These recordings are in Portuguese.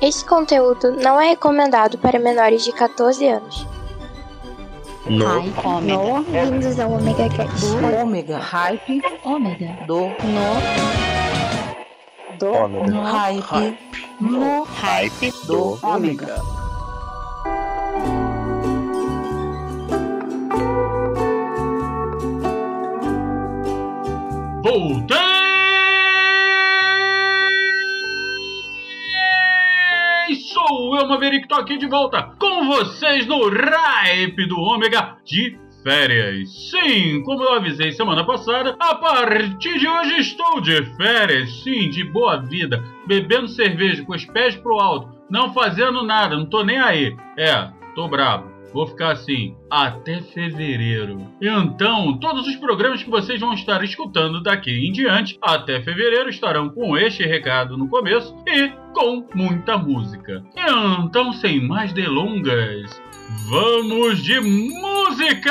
Esse conteúdo não é recomendado para menores de 14 anos. No. Hype. Ômega. Bem-vindos ao Omega Cast. Do ômega. Hype. Ômega. Do. No. Do. Ômega. No. Hype. No. Hype. Do. Ômega. Voltei! Eu, Maverick, tô aqui de volta com vocês no Ripe do Ômega de férias. Sim, como eu avisei semana passada, a partir de hoje estou de férias, sim, de boa vida, bebendo cerveja com os pés pro alto, não fazendo nada, não tô nem aí. É, tô bravo. Vou ficar assim até fevereiro. Então, todos os programas que vocês vão estar escutando daqui em diante, até fevereiro, estarão com este recado no começo e com muita música. Então, sem mais delongas, vamos de música!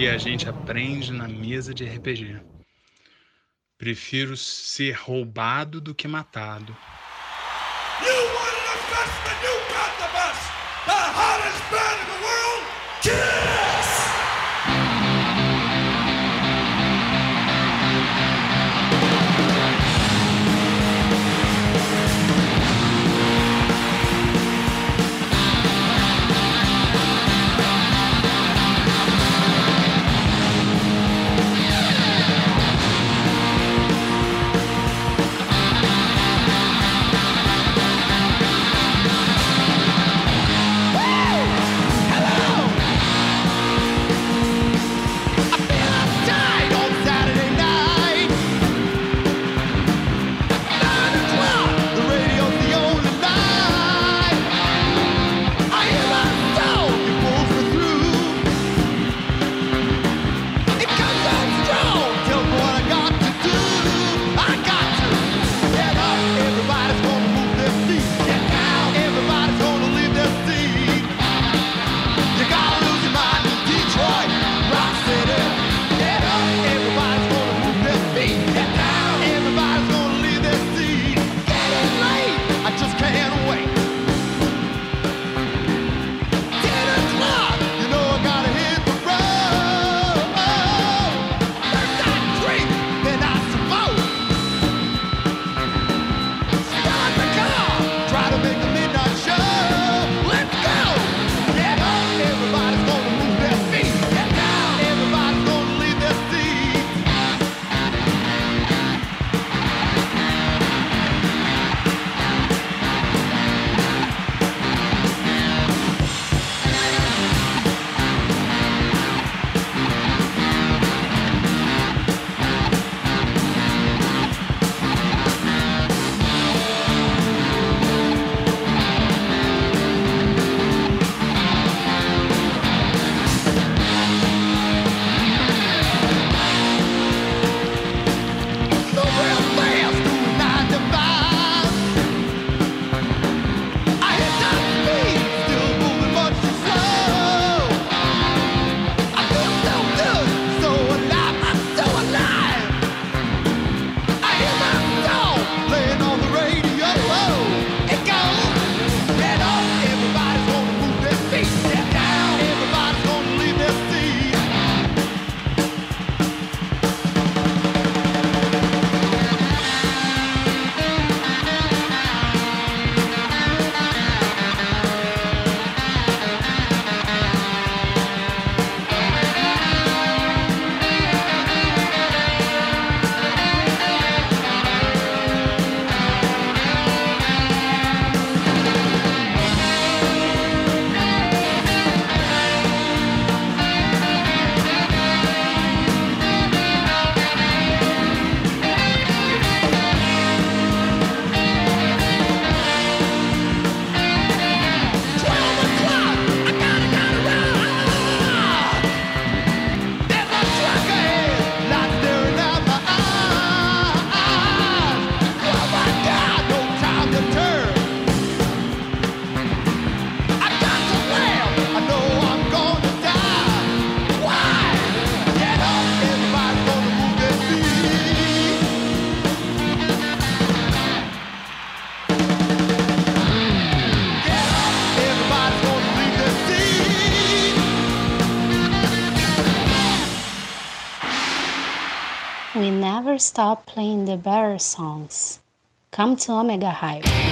que a gente aprende na mesa de RPG. Prefiro ser roubado do que matado. You wanted the best, and you got the best. The stop playing the better songs. Come to Omega Hype.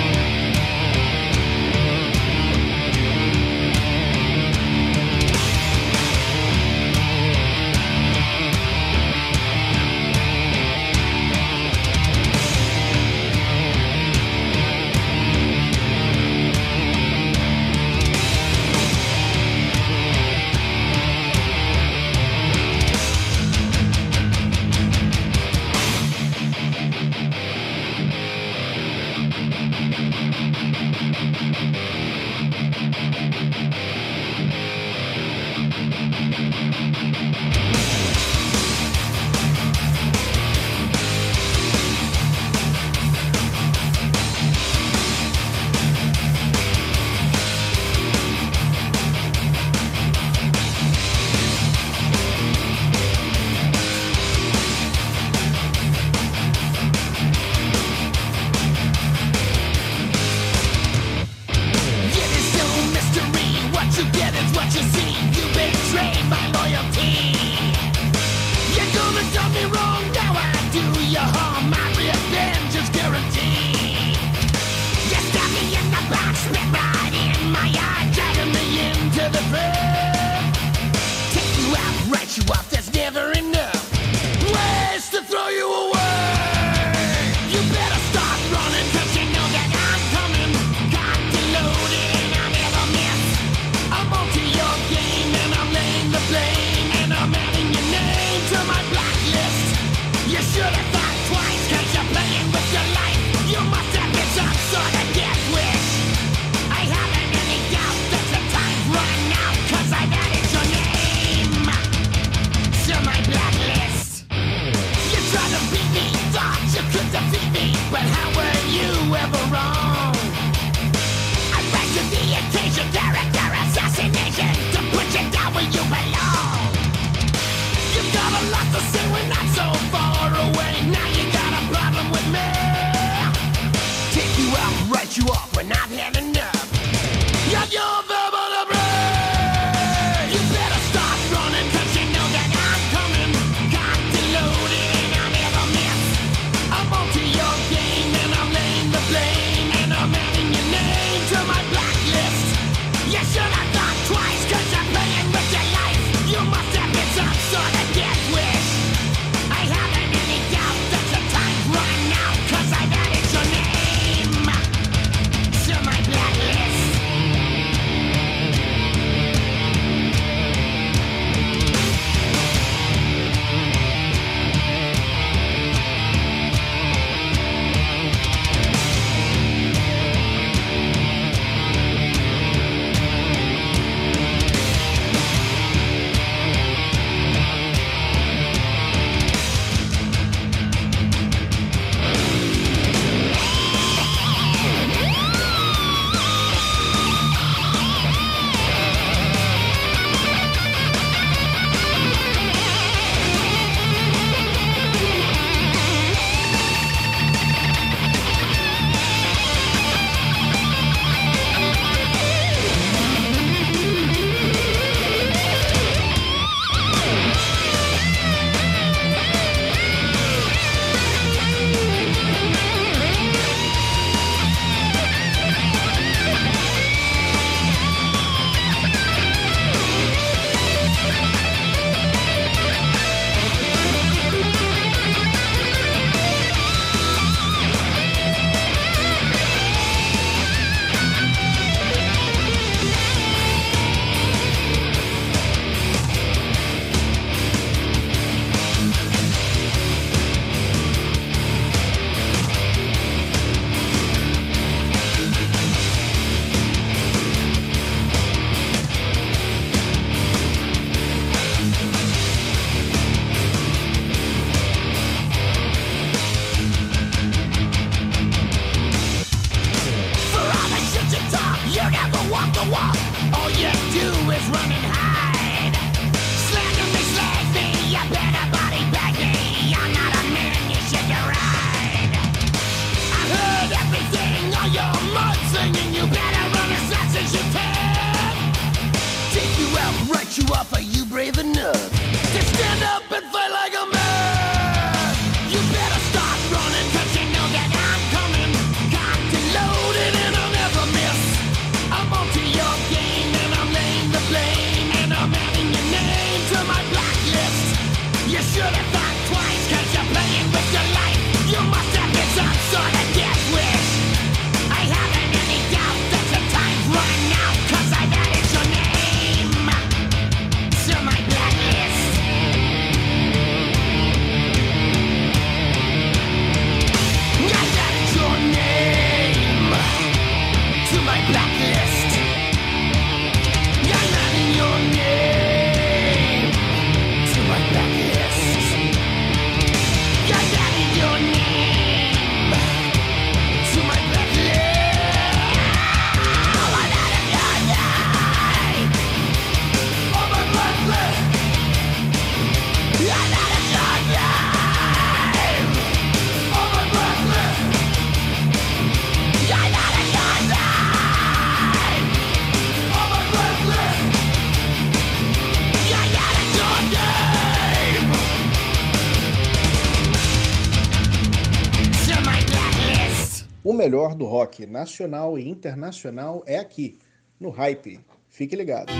Melhor do rock nacional e internacional é aqui, no Hype. Fique ligado.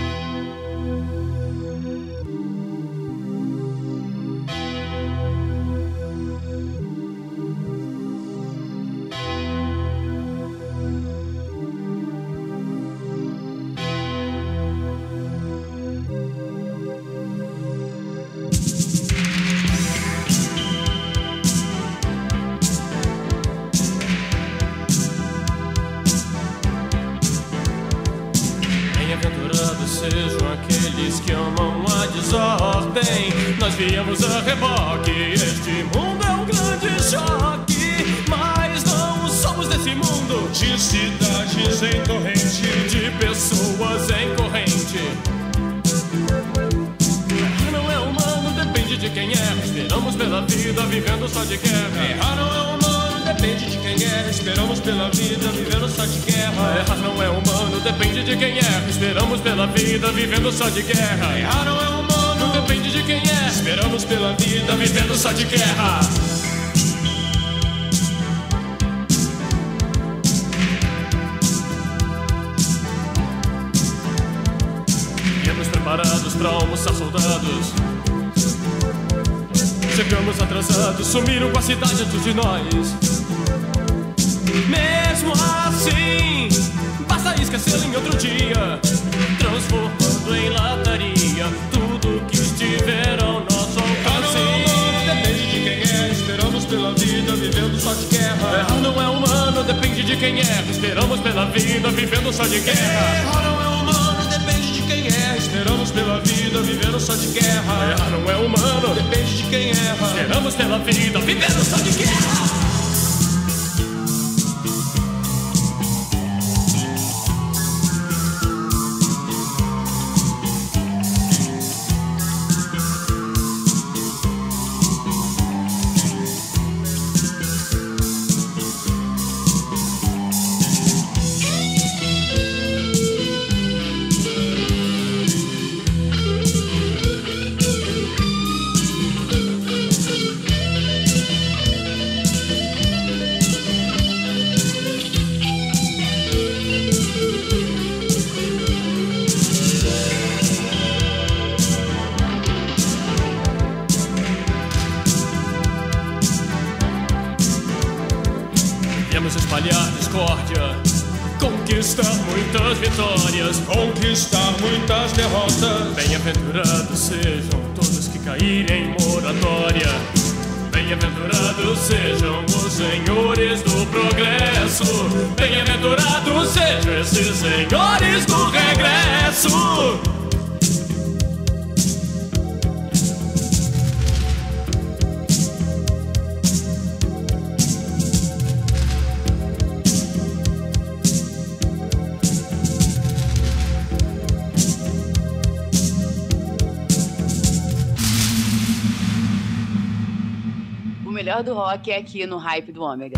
Vida, vivendo só de guerra. Errar não é humano, depende de quem é. Esperamos pela vida, vivendo só de guerra. Errar não é humano, depende de quem é. Esperamos pela vida, vivendo só de guerra. Viemos preparados pra almoçar soldados. Chegamos atrasados, sumiram com a cidade antes de nós. Mesmo assim, basta esquecê-lo em outro dia, transformando em lataria tudo que estiver ao nosso alcance. Depende de quem é, esperamos pela vida, vivendo só de guerra. Errar não é humano, depende de quem é, esperamos pela vida, vivendo só de guerra. Errar não é humano, depende de quem é, esperamos pela vida, vivendo só de guerra. Errar não é humano, depende de quem erra, esperamos pela vida, vivendo só de guerra. Bem-aventurados sejam os senhores do progresso. Bem-aventurados sejam esses senhores do regresso. Do rock é aqui no Hype do Ômega.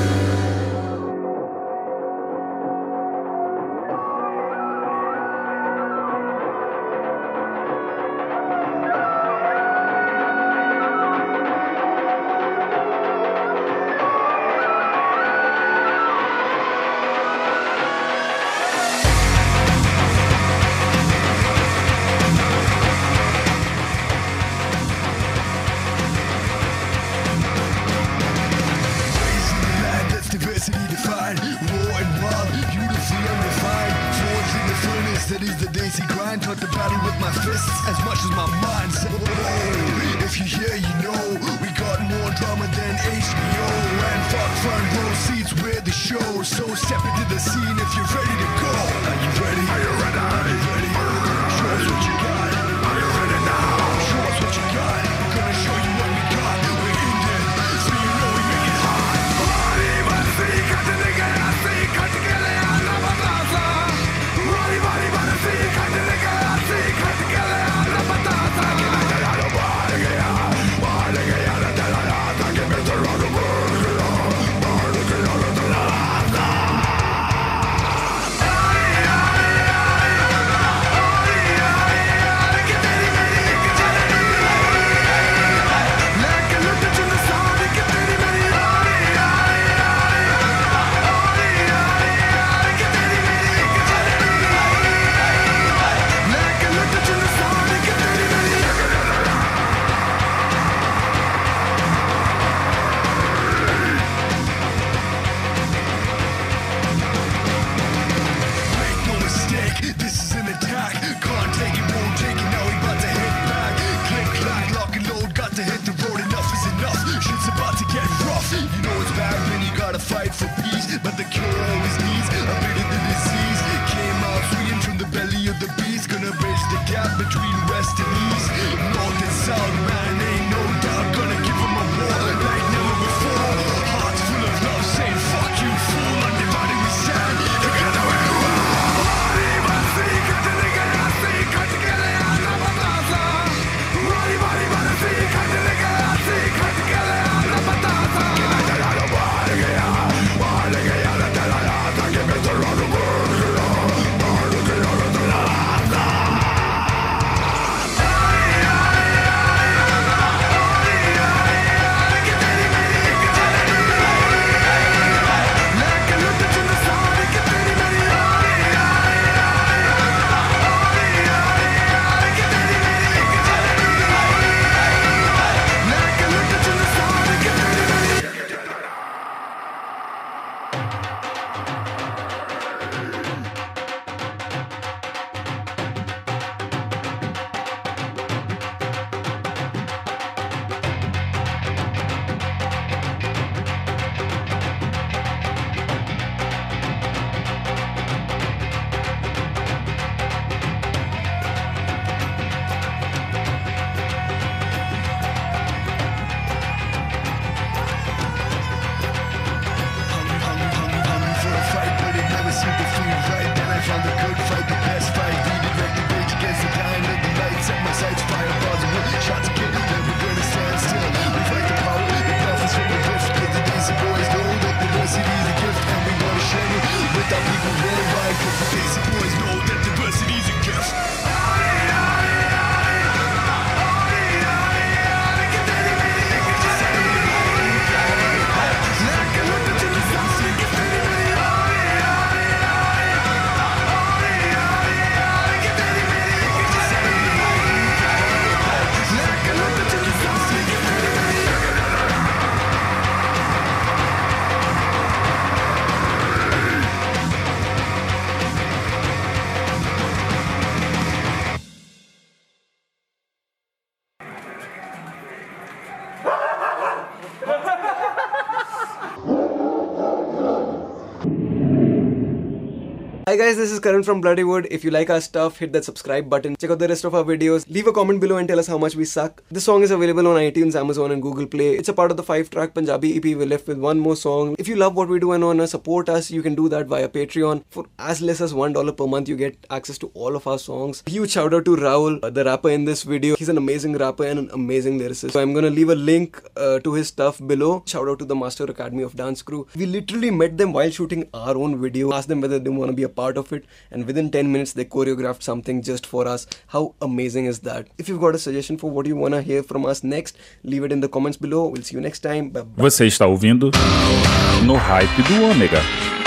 This is Karan from Bloodywood. If you like our stuff, hit that subscribe button. Check out the rest of our videos. Leave a comment below and tell us how much we suck. The song is available on iTunes, Amazon, and Google Play. It's a part of the five-track Punjabi EP. We're left with one more song. If you love what we do and wanna support us, you can do that via Patreon. For as less as one dollar per month, you get access to all of our songs. Huge shout out to Raul, uh, the rapper in this video. He's an amazing rapper and an amazing lyricist. So I'm gonna leave a link uh, to his stuff below. Shout out to the Master Academy of Dance crew. We literally met them while shooting our own video. Asked them whether they want to be a part of it, and within 10 minutes they choreographed something just for us. How amazing is that? If you've got a suggestion for what you wanna hear from us next, leave it in the comments below. We'll see you next time. Bye. Você está ouvindo no Hype do Ômega.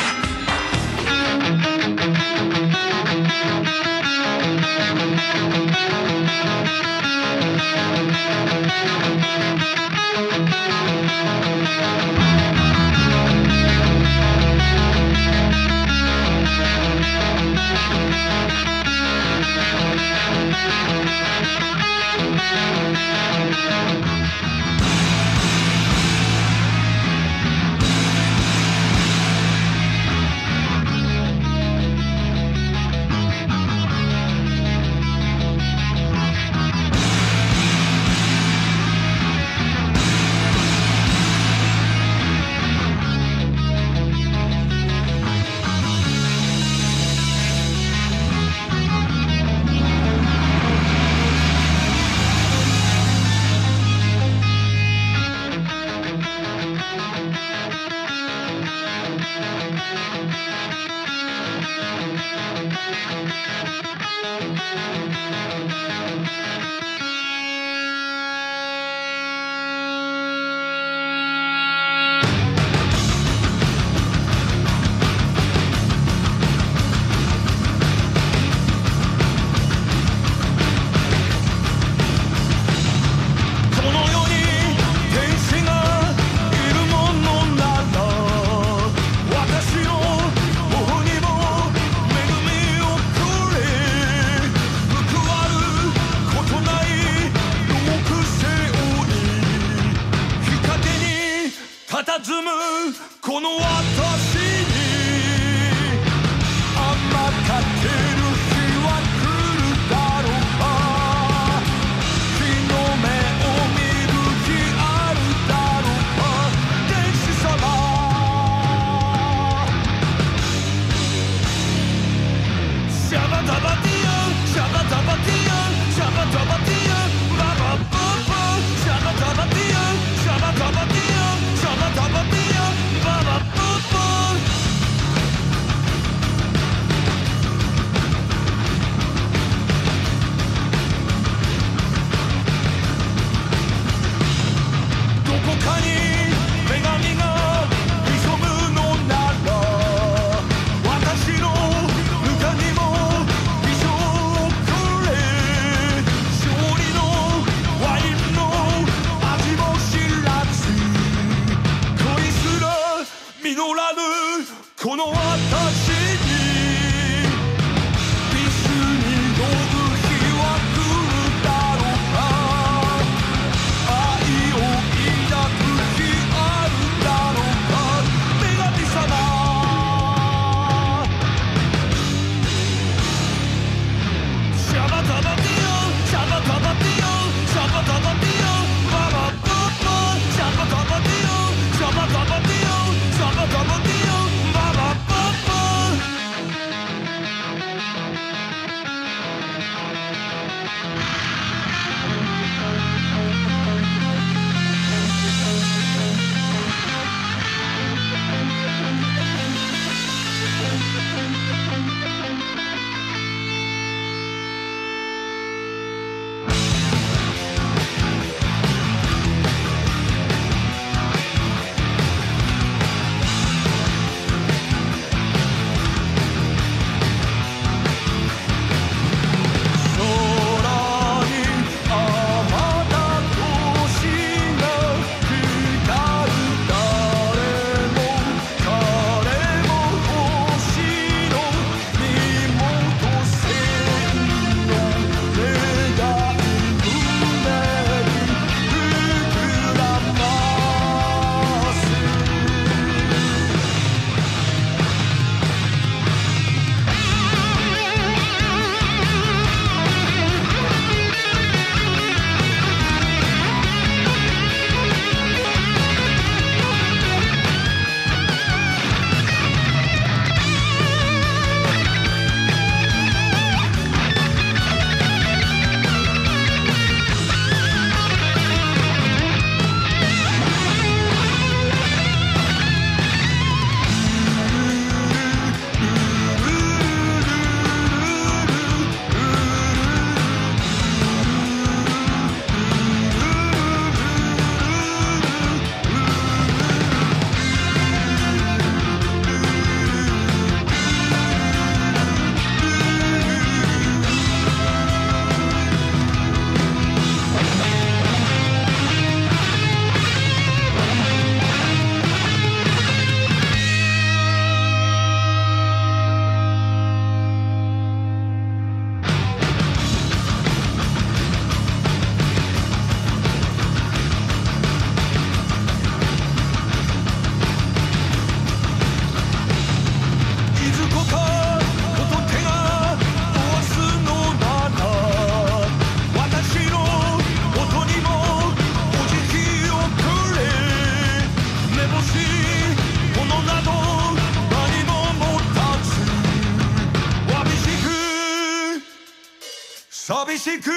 寂しく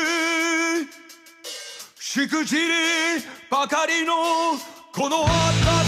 しくじりばかりのこの私。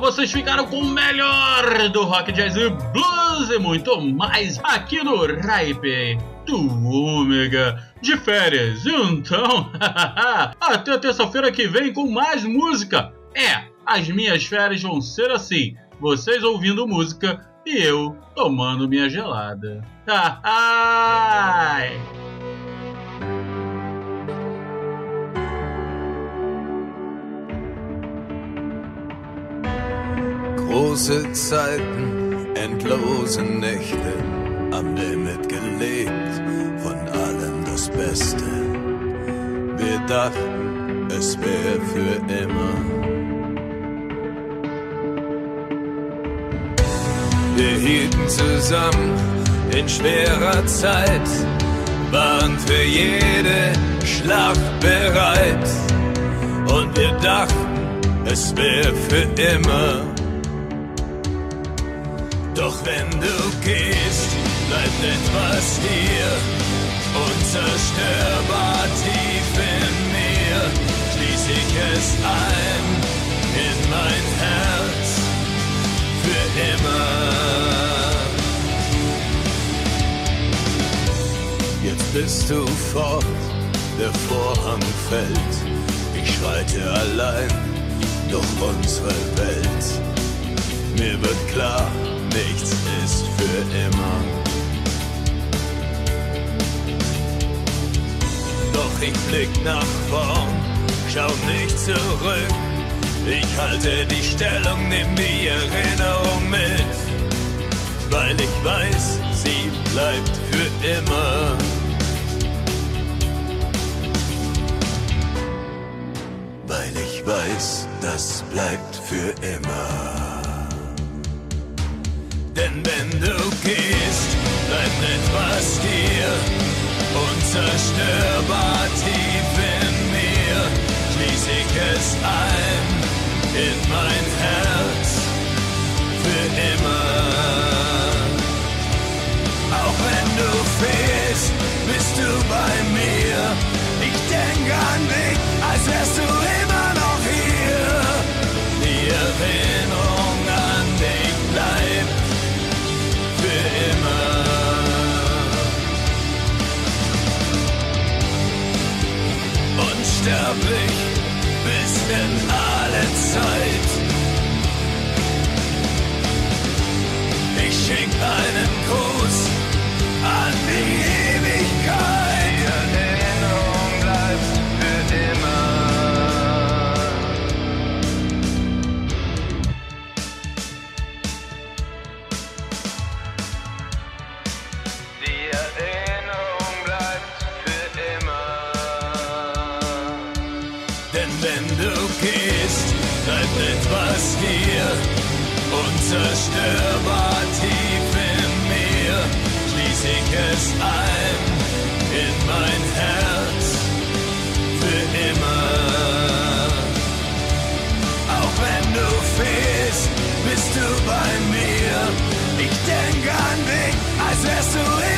Vocês ficaram com o melhor do rock, jazz e blues e muito mais aqui no Ripe do Ômega de férias. Então, até terça-feira que vem com mais música. É, as minhas férias vão ser assim: vocês ouvindo música e eu tomando minha gelada. Ai! Große Zeiten, endlose Nächte, am Limit gelebt, von allem das Beste. Wir dachten, es wäre für immer. Wir hielten zusammen in schwerer Zeit, waren für jede Schlacht bereit. Und wir dachten, es wäre für immer. Doch wenn du gehst, bleibt etwas hier, unzerstörbar tief in mir. Schließ ich es ein in mein Herz für immer. Jetzt bist du fort, der Vorhang fällt. Ich schreite allein durch unsere Welt. Mir wird klar, nichts ist für immer. Doch ich blick nach vorn, schau nicht zurück. Ich halte die Stellung, nimm die Erinnerung mit, weil ich weiß, sie bleibt für immer. Weil ich weiß, das bleibt für immer. Denn wenn du gehst, bleibt etwas hier, unzerstörbar tief in mir. schließ ich es ein in mein Herz für immer. Auch wenn du fehlst, bist du bei mir. Ich denke an dich, als wärst du immer Unsterblich bis in alle Zeit. Ich schenk einen Gruß an die unzerstörbar tief in mir. Schließ ich es ein in mein Herz für immer. Auch wenn du fehlst, bist du bei mir. Ich denke an dich, als wärst du immer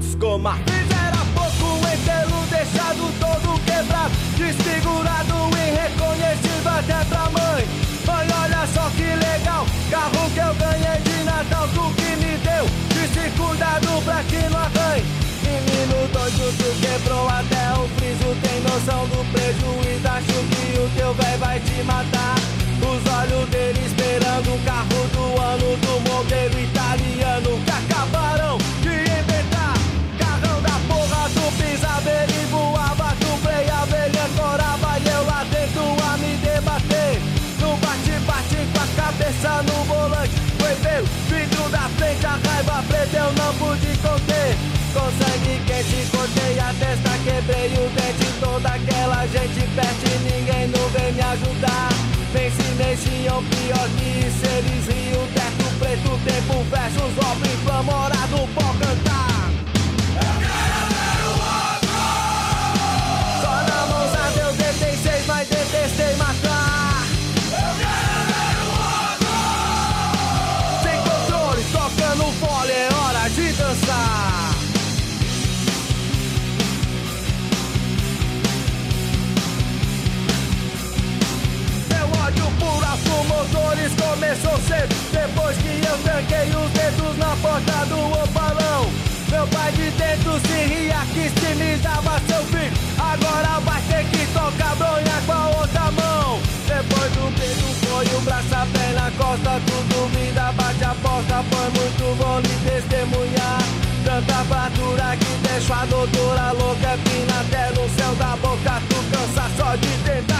Fizeram pouco enterro, deixado todo quebrado, desfigurado, irreconhecível até pra mãe. Mãe, olha só que legal, carro que eu ganhei de Natal, tu que me deu, disse cuidado pra que não arranhe. Menino doido, tu quebrou até o friso, tem noção do prejuízo, acho que o teu véi vai te matar. Pude conter. Com quente, cortei a testa, quebrei o dente, toda aquela gente perto e ninguém não vem me ajudar. Nem se mexiam pior que isso, eles riam, teto preto, tempo versus obra inflamorado, pode cantar. Eu tranquei os dedos na porta do opa Meu pai de dentro se ria que dava seu filho. Agora vai ter que tocar bronha com a outra mão. Depois do beijo foi o braço, a perna, a costa, tudo vida bate a porta. Foi muito bom lhe testemunhar. Tanta fartura que deixa a doutora louca, fina até no céu da boca. Tu cansa só de tentar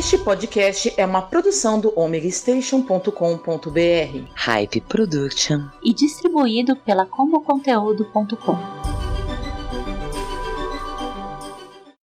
Este podcast é uma produção do omegastation.com.br. Hype Production. E distribuído pela comboconteúdo.com.